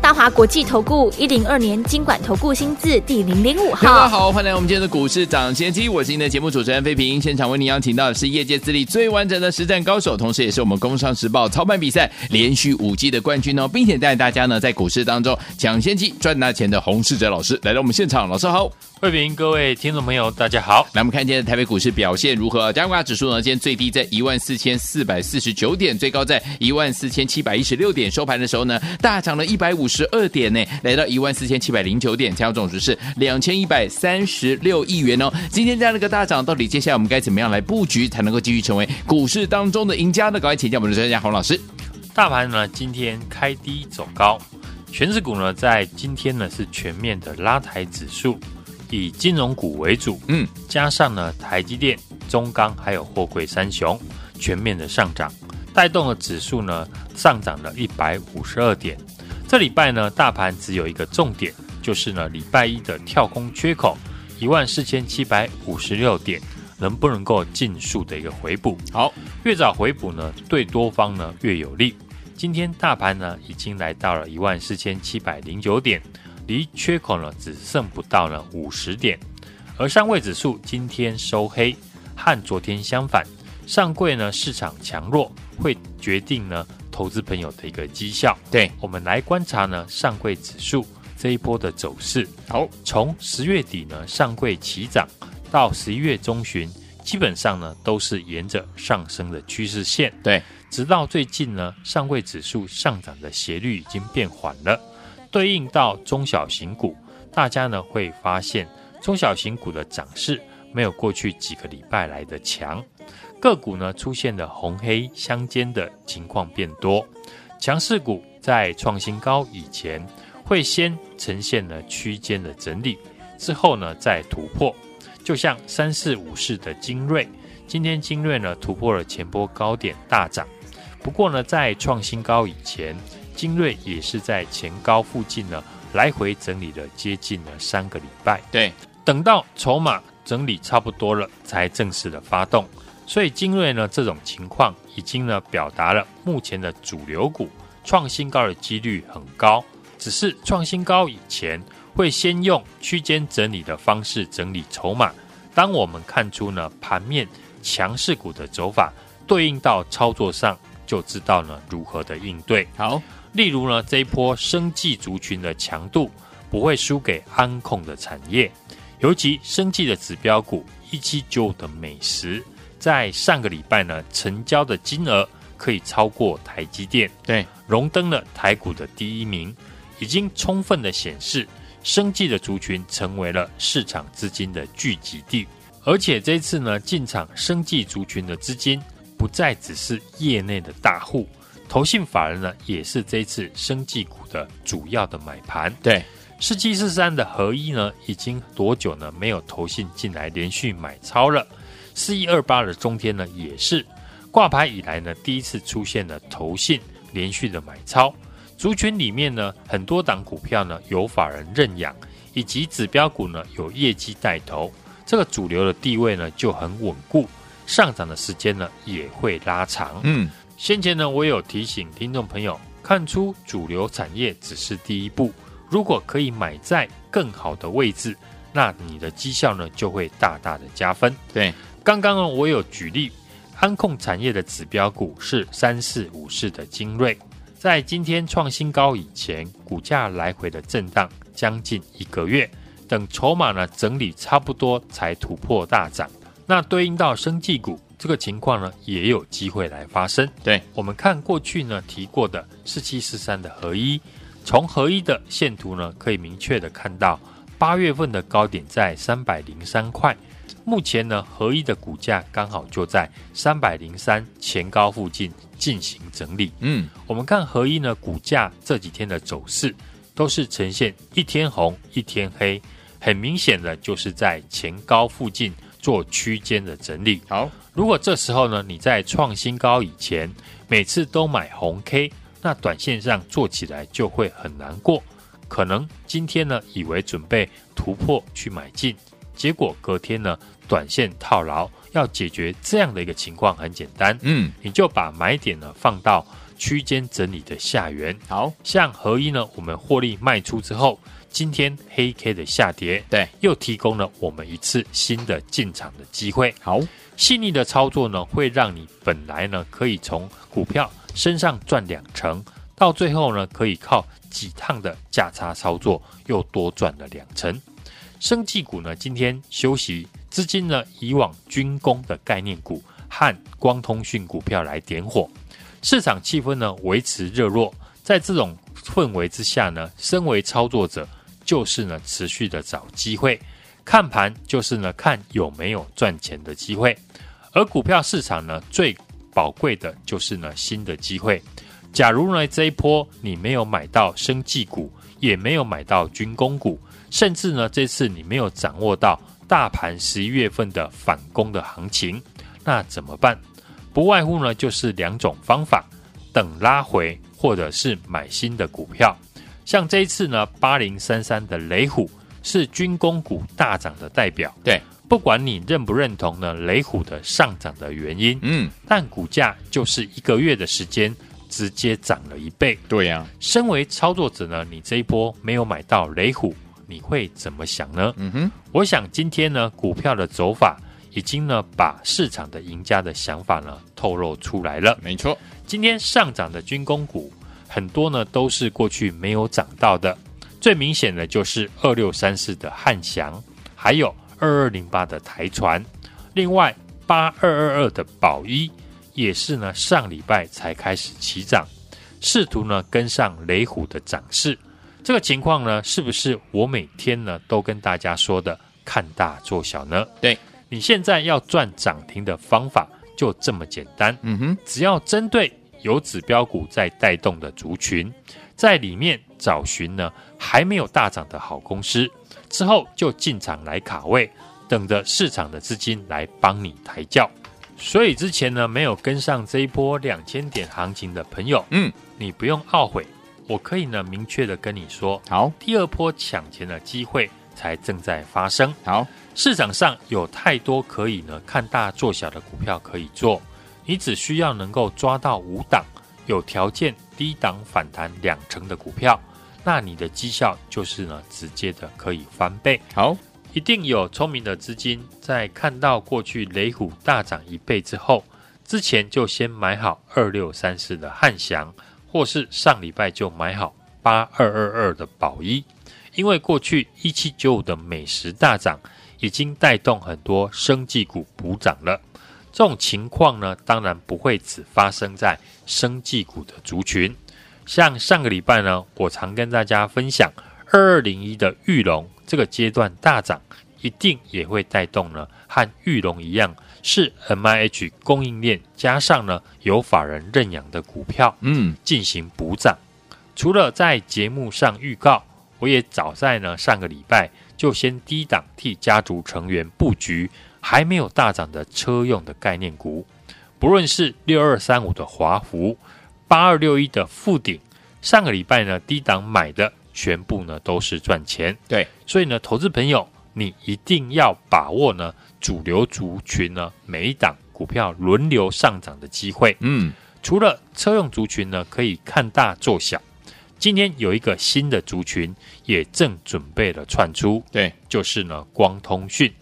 大华国际投顾一零二年金管投顾新字第零零五号。大家好，欢迎来我们今天的股市抢先机，我是您的节目主持人费平。现场为您邀请到的是业界资历最完整的实战高手，同时也是我们工商时报操盘比赛连续五季的冠军哦，并且带大家呢在股市当中抢先机赚大钱的洪世哲老师来到我们现场，老师好。慧平，各位听众朋友，大家好。来，我们看今天的台北股市表现如何？加权指数呢？今天最低在一万四千四百四十九点，最高在一万四千七百一十六点。收盘的时候呢，大涨了一百五十二点呢，来到一万四千七百零九点，成交总值是两千一百三十六亿元哦。今天这样的一个大涨，到底接下来我们该怎么样来布局，才能够继续成为股市当中的赢家呢？赶快请教我们的专家洪老师。大盘呢，今天开低走高，全指股呢，在今天呢是全面的拉抬指数。以金融股为主，嗯，加上呢台积电、中钢还有货柜三雄全面的上涨，带动了指数呢上涨了一百五十二点。这礼拜呢大盘只有一个重点，就是呢礼拜一的跳空缺口一万四千七百五十六点能不能够尽数的一个回补。好，越早回补呢对多方呢越有利。今天大盘呢已经来到了一万四千七百零九点。离缺口呢只剩不到了五十点，而上位指数今天收黑，和昨天相反。上柜呢市场强弱会决定呢投资朋友的一个绩效。对，我们来观察呢上柜指数这一波的走势。好，从十月底呢上柜起涨到十一月中旬，基本上呢都是沿着上升的趋势线。对，直到最近呢上柜指数上涨的斜率已经变缓了。对应到中小型股，大家呢会发现中小型股的涨势没有过去几个礼拜来的强，个股呢出现了红黑相间的情况变多，强势股在创新高以前会先呈现了区间的整理，之后呢再突破，就像三四五四的精锐，今天精锐呢突破了前波高点大涨，不过呢在创新高以前。精锐也是在前高附近呢，来回整理了接近了三个礼拜。对，等到筹码整理差不多了，才正式的发动。所以精锐呢这种情况，已经呢表达了目前的主流股创新高的几率很高。只是创新高以前，会先用区间整理的方式整理筹码。当我们看出呢盘面强势股的走法，对应到操作上，就知道呢如何的应对。好。例如呢，这一波生技族群的强度不会输给安控的产业，尤其生技的指标股一七九的美食，在上个礼拜呢，成交的金额可以超过台积电，对，荣登了台股的第一名，已经充分的显示生技的族群成为了市场资金的聚集地，而且这次呢，进场生技族群的资金不再只是业内的大户。投信法人呢，也是这次生技股的主要的买盘。对，四七四三的合一呢，已经多久呢没有投信进来连续买超了？四一二八的中天呢，也是挂牌以来呢，第一次出现了投信连续的买超。族群里面呢，很多档股票呢有法人认养，以及指标股呢有业绩带头，这个主流的地位呢就很稳固，上涨的时间呢也会拉长。嗯。先前呢，我有提醒听众朋友，看出主流产业只是第一步，如果可以买在更好的位置，那你的绩效呢就会大大的加分。对，刚刚呢我有举例，安控产业的指标股是三四五四的精锐，在今天创新高以前，股价来回的震荡将近一个月，等筹码呢整理差不多才突破大涨。那对应到生技股。这个情况呢，也有机会来发生。对，我们看过去呢提过的四七四三的合一，从合一的线图呢，可以明确的看到八月份的高点在三百零三块，目前呢合一的股价刚好就在三百零三前高附近进行整理。嗯，我们看合一呢股价这几天的走势，都是呈现一天红一天黑，很明显的就是在前高附近做区间的整理。好。如果这时候呢，你在创新高以前，每次都买红 K，那短线上做起来就会很难过。可能今天呢，以为准备突破去买进，结果隔天呢，短线套牢。要解决这样的一个情况很简单，嗯，你就把买点呢放到区间整理的下缘。好像合一呢，我们获利卖出之后，今天黑 K 的下跌，对，又提供了我们一次新的进场的机会。好。细腻的操作呢，会让你本来呢可以从股票身上赚两成，到最后呢可以靠几趟的价差操作又多赚了两成。生技股呢今天休息，资金呢以往军工的概念股和光通讯股票来点火，市场气氛呢维持热络。在这种氛围之下呢，身为操作者就是呢持续的找机会。看盘就是呢，看有没有赚钱的机会，而股票市场呢，最宝贵的就是呢新的机会。假如呢这一波你没有买到生技股，也没有买到军工股，甚至呢这次你没有掌握到大盘十一月份的反攻的行情，那怎么办？不外乎呢就是两种方法：等拉回，或者是买新的股票。像这一次呢八零三三的雷虎。是军工股大涨的代表，对，不管你认不认同呢，雷虎的上涨的原因，嗯，但股价就是一个月的时间，直接涨了一倍，对呀、啊。身为操作者呢，你这一波没有买到雷虎，你会怎么想呢？嗯哼，我想今天呢，股票的走法已经呢，把市场的赢家的想法呢透露出来了。没错，今天上涨的军工股很多呢，都是过去没有涨到的。最明显的就是二六三四的汉翔，还有二二零八的台船，另外八二二二的宝一也是呢，上礼拜才开始起涨，试图呢跟上雷虎的涨势。这个情况呢，是不是我每天呢都跟大家说的看大做小呢？对，你现在要赚涨停的方法就这么简单。嗯哼，只要针对有指标股在带动的族群，在里面找寻呢。还没有大涨的好公司，之后就进场来卡位，等着市场的资金来帮你抬轿。所以之前呢，没有跟上这一波两千点行情的朋友，嗯，你不用懊悔，我可以呢明确的跟你说，好，第二波抢钱的机会才正在发生。好，市场上有太多可以呢看大做小的股票可以做，你只需要能够抓到五档有条件低档反弹两成的股票。那你的绩效就是呢，直接的可以翻倍。好，一定有聪明的资金在看到过去雷虎大涨一倍之后，之前就先买好二六三四的汉翔，或是上礼拜就买好八二二二的宝一，因为过去一七九五的美食大涨，已经带动很多生技股补涨了。这种情况呢，当然不会只发生在生技股的族群。像上个礼拜呢，我常跟大家分享二二零一的玉龙这个阶段大涨，一定也会带动呢，和玉龙一样是 MIH 供应链加上呢有法人认养的股票，嗯，进行补涨。除了在节目上预告，我也早在呢上个礼拜就先低档替家族成员布局还没有大涨的车用的概念股，不论是六二三五的华孚。八二六一的富鼎，上个礼拜呢低档买的全部呢都是赚钱，对，所以呢投资朋友你一定要把握呢主流族群呢每一档股票轮流上涨的机会，嗯，除了车用族群呢可以看大做小，今天有一个新的族群也正准备了窜出，对，就是呢光通讯，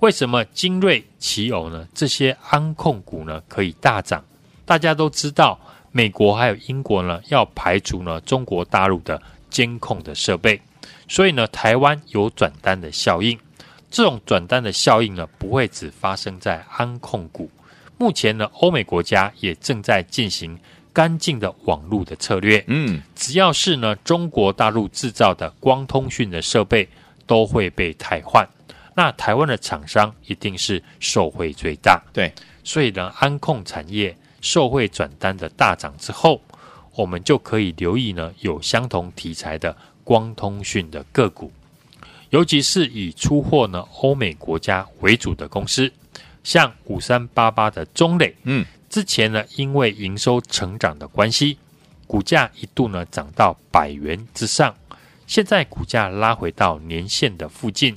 为什么精锐、奇偶呢这些安控股呢可以大涨？大家都知道。美国还有英国呢，要排除呢中国大陆的监控的设备，所以呢，台湾有转单的效应。这种转单的效应呢，不会只发生在安控股。目前呢，欧美国家也正在进行干净的网络的策略。嗯，只要是呢中国大陆制造的光通讯的设备，都会被汰换。那台湾的厂商一定是受惠最大。对，所以呢，安控产业。受惠转单的大涨之后，我们就可以留意呢有相同题材的光通讯的个股，尤其是以出货呢欧美国家为主的公司，像五三八八的中磊，嗯，之前呢因为营收成长的关系，股价一度呢涨到百元之上，现在股价拉回到年线的附近，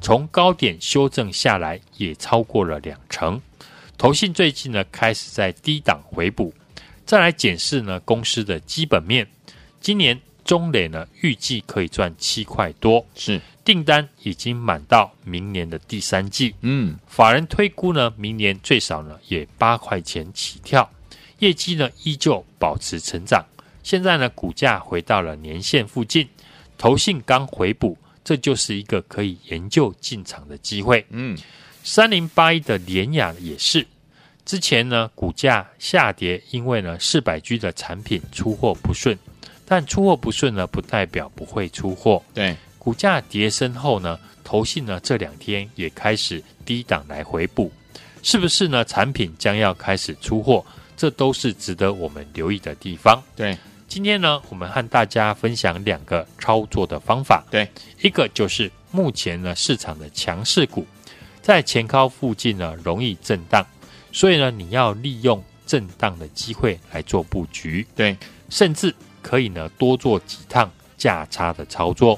从高点修正下来也超过了两成。投信最近呢开始在低档回补，再来检视呢公司的基本面，今年中磊呢预计可以赚七块多，是订单已经满到明年的第三季，嗯，法人推估呢明年最少呢也八块钱起跳，业绩呢依旧保持成长，现在呢股价回到了年线附近，投信刚回补，这就是一个可以研究进场的机会，嗯。三零八一的联雅也是，之前呢股价下跌，因为呢四百 G 的产品出货不顺，但出货不顺呢不代表不会出货。对，股价跌升后呢，投信呢这两天也开始低档来回补，是不是呢？产品将要开始出货，这都是值得我们留意的地方。对，今天呢，我们和大家分享两个操作的方法。对，一个就是目前呢市场的强势股。在前高附近呢，容易震荡，所以呢，你要利用震荡的机会来做布局，对，甚至可以呢多做几趟价差的操作，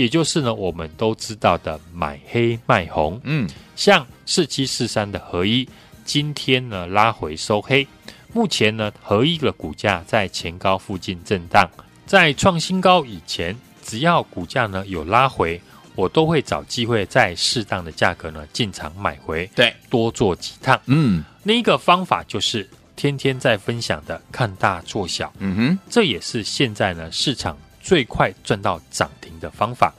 也就是呢我们都知道的买黑卖红，嗯，像四七四三的合一，今天呢拉回收黑，目前呢合一的股价在前高附近震荡，在创新高以前，只要股价呢有拉回。我都会找机会在适当的价格呢进场买回，对，多做几趟。嗯，另一个方法就是天天在分享的看大做小，嗯哼，这也是现在呢市场最快赚到涨停的方法。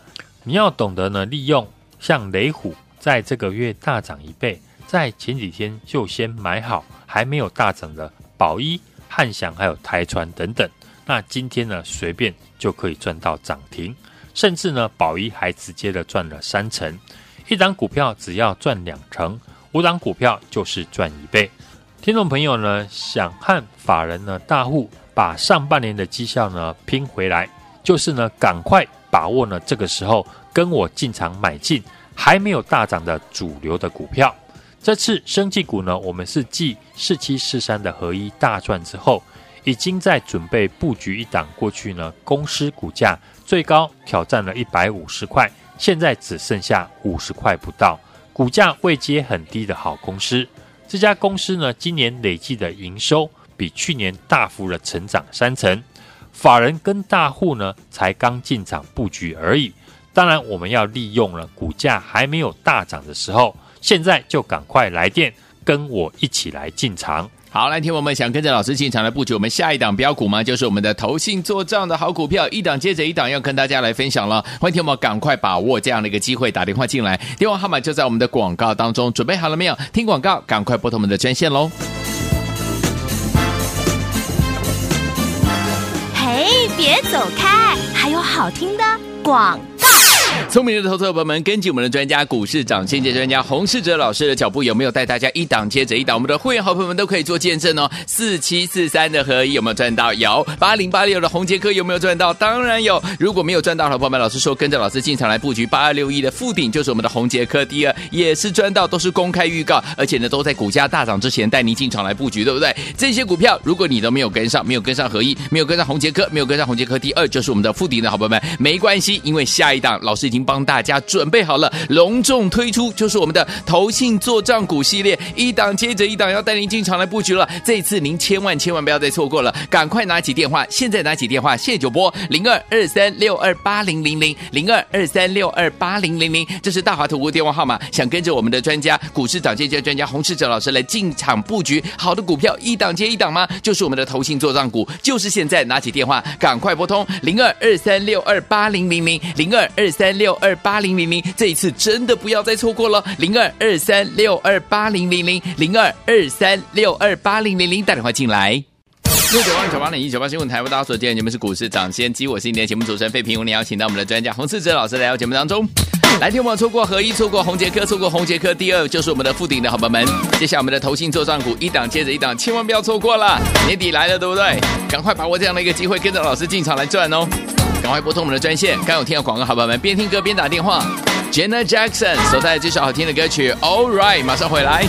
你要懂得呢利用像雷虎在这个月大涨一倍，在前几天就先买好还没有大涨的宝一、汉翔还有台船等等，那今天呢随便就可以赚到涨停。甚至呢，宝一还直接的赚了三成，一档股票只要赚两成，五档股票就是赚一倍。听众朋友呢，想和法人呢大户把上半年的绩效呢拼回来，就是呢赶快把握呢这个时候跟我进场买进还没有大涨的主流的股票。这次生技股呢，我们是继四七四三的合一大赚之后，已经在准备布局一档过去呢公司股价。最高挑战了一百五十块，现在只剩下五十块不到，股价位阶很低的好公司。这家公司呢，今年累计的营收比去年大幅的成长三成。法人跟大户呢，才刚进场布局而已。当然，我们要利用了股价还没有大涨的时候，现在就赶快来电，跟我一起来进场。好，来听我们想跟着老师进场来布局我们下一档标股吗？就是我们的投信做账的好股票，一档接着一档要跟大家来分享了。欢迎听我们赶快把握这样的一个机会，打电话进来，电话号码就在我们的广告当中。准备好了没有？听广告，赶快拨通我们的专线喽！别走开，还有好听的广告。聪明的投资者朋友们，根据我们的专家股市涨先机专家洪世哲老师的脚步，有没有带大家一档接着一档？我们的会员好朋友们都可以做见证哦。四七四三的合一有没有赚到？有。八零八六的宏捷科有没有赚到？当然有。如果没有赚到的朋友们，老师说跟着老师进场来布局八二六一的富鼎，就是我们的红杰科第二，也是赚到，都是公开预告，而且呢都在股价大涨之前带您进场来布局，对不对？这些股票如果你都没有跟上，没有跟上合一，没有跟上宏捷科，没有跟上宏捷科第二，就是我们的富鼎的好朋友们，没关系，因为下一档老师已经帮大家准备好了，隆重推出就是我们的投信做账股系列，一档接着一档要带您进场来布局了。这次您千万千万不要再错过了，赶快拿起电话，现在拿起电话，谢九波零二二三六二八零零零零二二三六二八零零零，这是大华投顾电话号码。想跟着我们的专家股市涨跌价专家洪世哲老师来进场布局好的股票，一档接一档吗？就是我们的投信做账股，就是现在拿起电话，赶快拨通零二二三六二八零零零零二二三六二八零零零，这一次真的不要再错过了，零二二三六二八零零零零二二三六二八零零零，打电话进来。六九万九八零一九八新闻台，为大家所见，你们是股市涨先机，我是今天节目主持人费平，我们邀请到我们的专家洪世哲老师来到节目当中。来听我们错过合一，错过红杰科，错过红杰科第二，就是我们的富鼎的好朋友们。接下来我们的投信做账股，一档接着一档，千万不要错过了，年底来了，对不对？赶快把握这样的一个机会，跟着老师进场来赚哦。赶快拨通我们的专线。刚有听到广告，好朋友们边听歌边打电话。Jenna Jackson 所带来这首好听的歌曲，All Right，马上回来。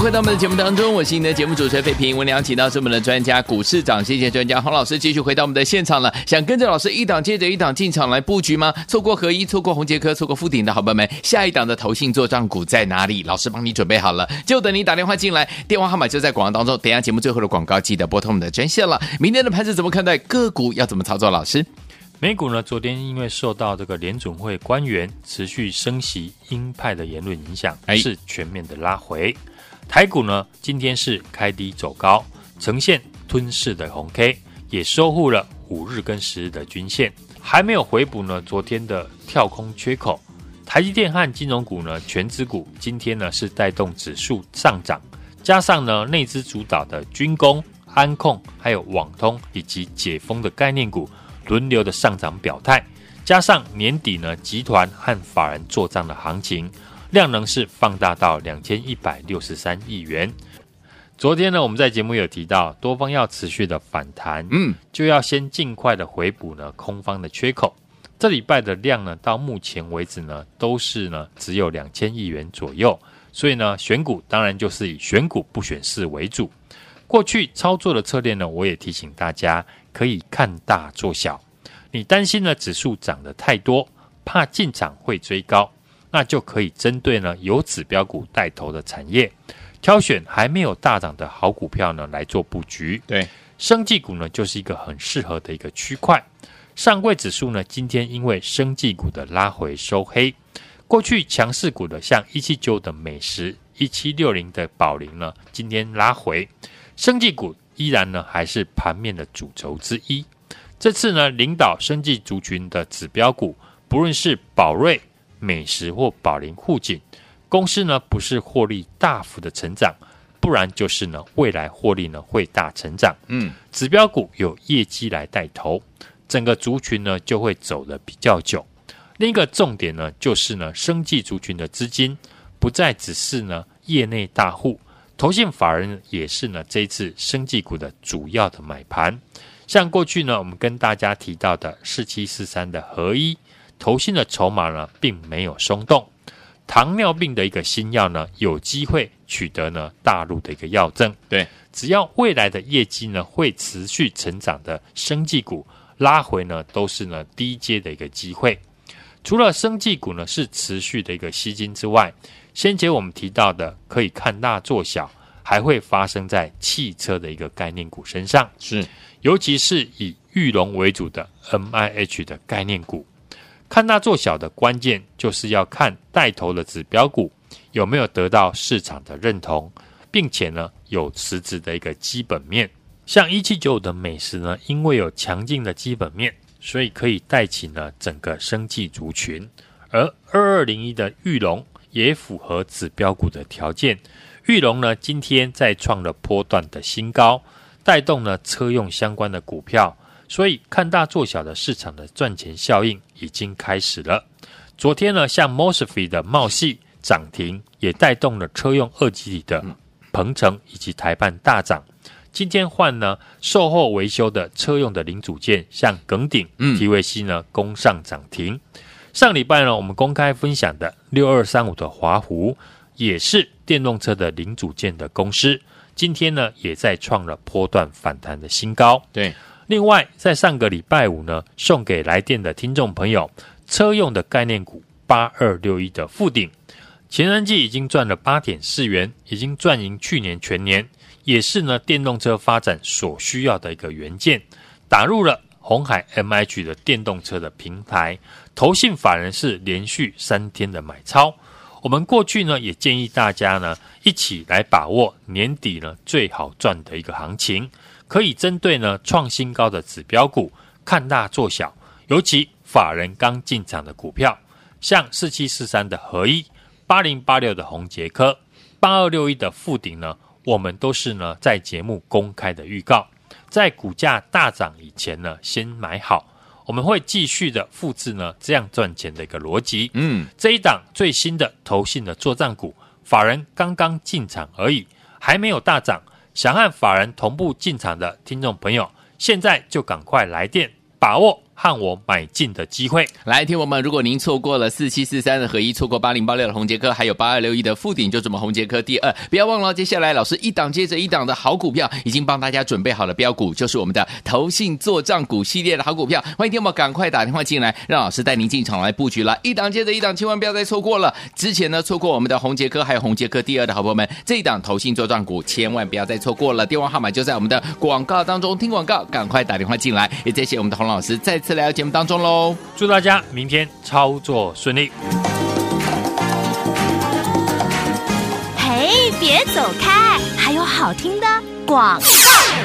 回到我们的节目当中，我是你的节目主持人费平。我们邀请到是我们的专家股市长，谢谢专家洪老师，继续回到我们的现场了。想跟着老师一档接着一档进场来布局吗？错过合一，错过红杰科，错过富鼎的好朋友们，下一档的投信做账股在哪里？老师帮你准备好了，就等你打电话进来，电话号码就在广告当中。等一下节目最后的广告，记得拨通我们的专线了。明天的盘子怎么看待？个股要怎么操作？老师，美股呢？昨天因为受到这个联总会官员持续升息鹰派的言论影响，是全面的拉回。台股呢，今天是开低走高，呈现吞噬的红 K，也收复了五日跟十日的均线，还没有回补呢。昨天的跳空缺口，台积电和金融股呢，权值股今天呢是带动指数上涨，加上呢内资主导的军工、安控，还有网通以及解封的概念股轮流的上涨表态，加上年底呢集团和法人做账的行情，量能是放大到两千一百六十三亿元。昨天呢我们在节目有提到，多方要持续的反弹，嗯，就要先尽快的回补呢空方的缺口。这礼拜的量呢，到目前为止呢，都是呢只有两千亿元左右，所以呢，选股当然就是以选股不选市为主。过去操作的策略呢，我也提醒大家可以看大做小。你担心呢指数涨得太多，怕进场会追高，那就可以针对呢有指标股带头的产业，挑选还没有大涨的好股票呢来做布局。对，生技股呢就是一个很适合的一个区块。上柜指数呢，今天因为生技股的拉回收黑，过去强势股的像一七九的美食、一七六零的宝林呢，今天拉回，生技股依然呢还是盘面的主轴之一。这次呢，领导生技族群的指标股，不论是宝瑞、美食或保龄护颈，公司呢不是获利大幅的成长，不然就是呢未来获利呢会大成长。嗯，指标股有业绩来带头。整个族群呢就会走得比较久。另一个重点呢就是呢，生技族群的资金不再只是呢业内大户，投信法人也是呢这一次生技股的主要的买盘。像过去呢我们跟大家提到的四七四三的合一，投信的筹码呢并没有松动。糖尿病的一个新药呢有机会取得呢大陆的一个药证。对，只要未来的业绩呢会持续成长的生技股。拉回呢，都是呢低阶的一个机会。除了生技股呢是持续的一个吸金之外，先前我们提到的可以看大做小，还会发生在汽车的一个概念股身上。是，尤其是以裕隆为主的 MIH 的概念股，看大做小的关键就是要看带头的指标股有没有得到市场的认同，并且呢有实质的一个基本面。像一七九五的美食呢，因为有强劲的基本面，所以可以带起呢整个生计族群。而二二零一的玉龙也符合指标股的条件。玉龙呢今天再创了波段的新高，带动了车用相关的股票，所以看大做小的市场的赚钱效应已经开始了。昨天呢，像 Mosfet 的茂系涨停，也带动了车用二级体的鹏程以及台半大涨。今天换呢，售后维修的车用的零组件，像耿鼎、TVC 呢，攻上涨停。上礼拜呢，我们公开分享的六二三五的华湖，也是电动车的零组件的公司。今天呢，也在创了波段反弹的新高。对，另外在上个礼拜五呢，送给来电的听众朋友，车用的概念股八二六一的富鼎，前三季已经赚了八点四元，已经赚赢去年全年。也是呢，电动车发展所需要的一个元件，打入了鸿海 MH 的电动车的平台。投信法人是连续三天的买超。我们过去呢，也建议大家呢，一起来把握年底呢最好赚的一个行情，可以针对呢创新高的指标股，看大做小，尤其法人刚进场的股票，像四七四三的合一、八零八六的宏杰科、八二六一的富鼎呢。我们都是呢，在节目公开的预告，在股价大涨以前呢，先买好。我们会继续的复制呢，这样赚钱的一个逻辑。嗯，这一档最新的投信的作战股，法人刚刚进场而已，还没有大涨。想和法人同步进场的听众朋友，现在就赶快来电，把握。和我买进的机会，来听我们。如果您错过了四七四三的合一，错过八零八六的宏杰科，还有八二六一的富鼎，就这么宏杰科第二。不要忘了，接下来老师一档接着一档的好股票，已经帮大家准备好了标股，就是我们的投信做账股系列的好股票。欢迎听我们赶快打电话进来，让老师带您进场来布局了。一档接着一档，千万不要再错过了。之前呢，错过我们的宏杰科还有宏杰科第二的好朋友们，这一档投信做账股，千万不要再错过了。电话号码就在我们的广告当中，听广告赶快打电话进来。也谢谢我们的洪老师再次来到节目当中喽。祝大家明天操作顺利！嘿，别走开，还有好听的广。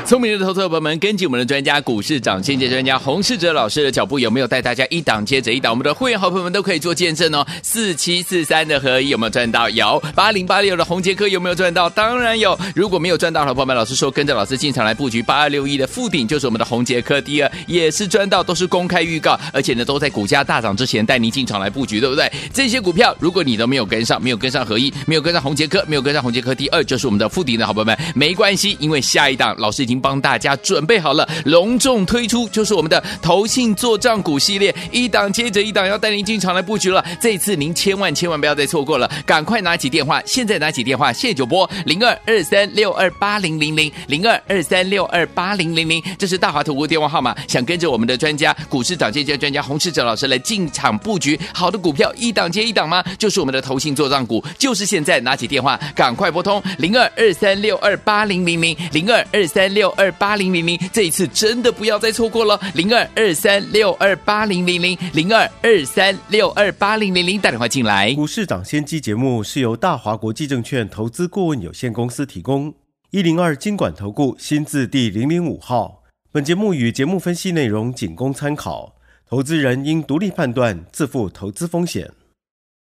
聪明的投资者朋友们，根据我们的专家股市长先机专家洪世哲老师的脚步，有没有带大家一档接着一档？我们的会员好朋友们都可以做见证哦。四七四三的合一有没有赚到？有。八零八六的宏捷科有没有赚到？当然有。如果没有赚到的朋友们，老师说跟着老师进场来布局八二六一的富鼎，就是我们的宏捷科第二，也是赚到，都是公开预告，而且呢都在股价大涨之前带您进场来布局，对不对？这些股票如果你都没有跟上，没有跟上合一，没有跟上宏捷科，没有跟上宏捷科第二，就是我们的富鼎的好朋友们，没关系，因为下一档老师已经帮大家准备好了，隆重推出就是我们的投信做账股系列，一档接着一档要带您进场来布局了。这一次您千万千万不要再错过了，赶快拿起电话，现在拿起电话，谢九波零二二三六二八零零零零二二三六二八零零零，这是大华投顾电话号码。想跟着我们的专家股市涨跌价专家洪世哲老师来进场布局好的股票，一档接一档吗？就是我们的投信做账股，就是现在拿起电话，赶快拨通零二二三六二八零零零零二二三六二八零零零，这一次真的不要再错过了，零二二三六二八零零零零二二三六二八零零零，打电话进来。股市涨先机节目是由大华国际证券投资顾问有限公司提供，一零二经管投顾新字第零零五号。本节目与节目分析内容仅供参考，投资人应独立判断，自负投资风险。